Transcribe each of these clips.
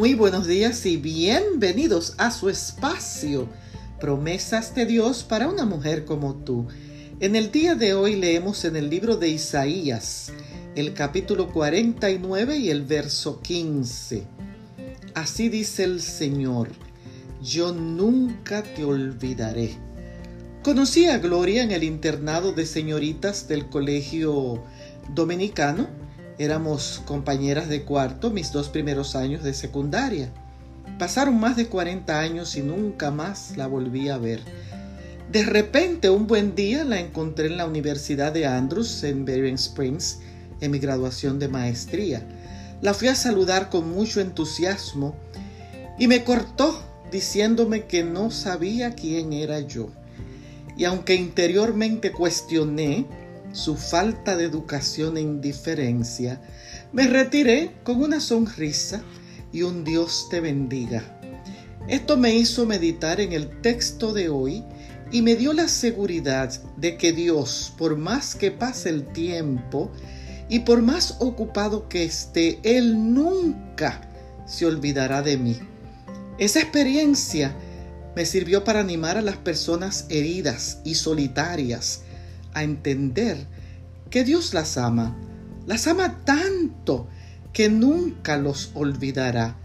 Muy buenos días y bienvenidos a su espacio, promesas de Dios para una mujer como tú. En el día de hoy leemos en el libro de Isaías, el capítulo 49 y el verso 15. Así dice el Señor, yo nunca te olvidaré. Conocí a Gloria en el internado de señoritas del colegio dominicano Éramos compañeras de cuarto mis dos primeros años de secundaria. Pasaron más de 40 años y nunca más la volví a ver. De repente, un buen día la encontré en la Universidad de Andrews en Bering Springs en mi graduación de maestría. La fui a saludar con mucho entusiasmo y me cortó diciéndome que no sabía quién era yo. Y aunque interiormente cuestioné su falta de educación e indiferencia, me retiré con una sonrisa y un Dios te bendiga. Esto me hizo meditar en el texto de hoy y me dio la seguridad de que Dios, por más que pase el tiempo y por más ocupado que esté, Él nunca se olvidará de mí. Esa experiencia me sirvió para animar a las personas heridas y solitarias a entender que Dios las ama, las ama tanto que nunca los olvidará.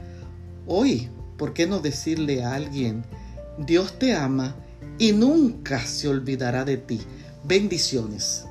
Hoy, ¿por qué no decirle a alguien, Dios te ama y nunca se olvidará de ti? Bendiciones.